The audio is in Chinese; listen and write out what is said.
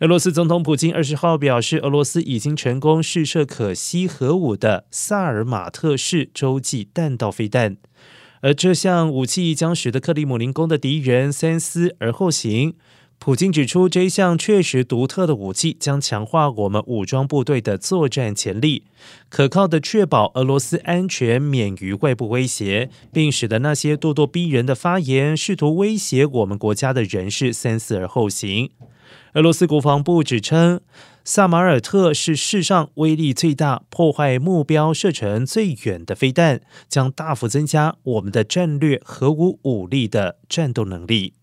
俄罗斯总统普京二十号表示，俄罗斯已经成功试射可吸核武的萨尔马特式洲际弹道飞弹，而这项武器将使得克里姆林宫的敌人三思而后行。普京指出，这一项确实独特的武器将强化我们武装部队的作战潜力，可靠的确保俄罗斯安全免于外部威胁，并使得那些咄咄逼人的发言、试图威胁我们国家的人士三思而后行。俄罗斯国防部指称，萨马尔特是世上威力最大、破坏目标射程最远的飞弹，将大幅增加我们的战略核武武力的战斗能力。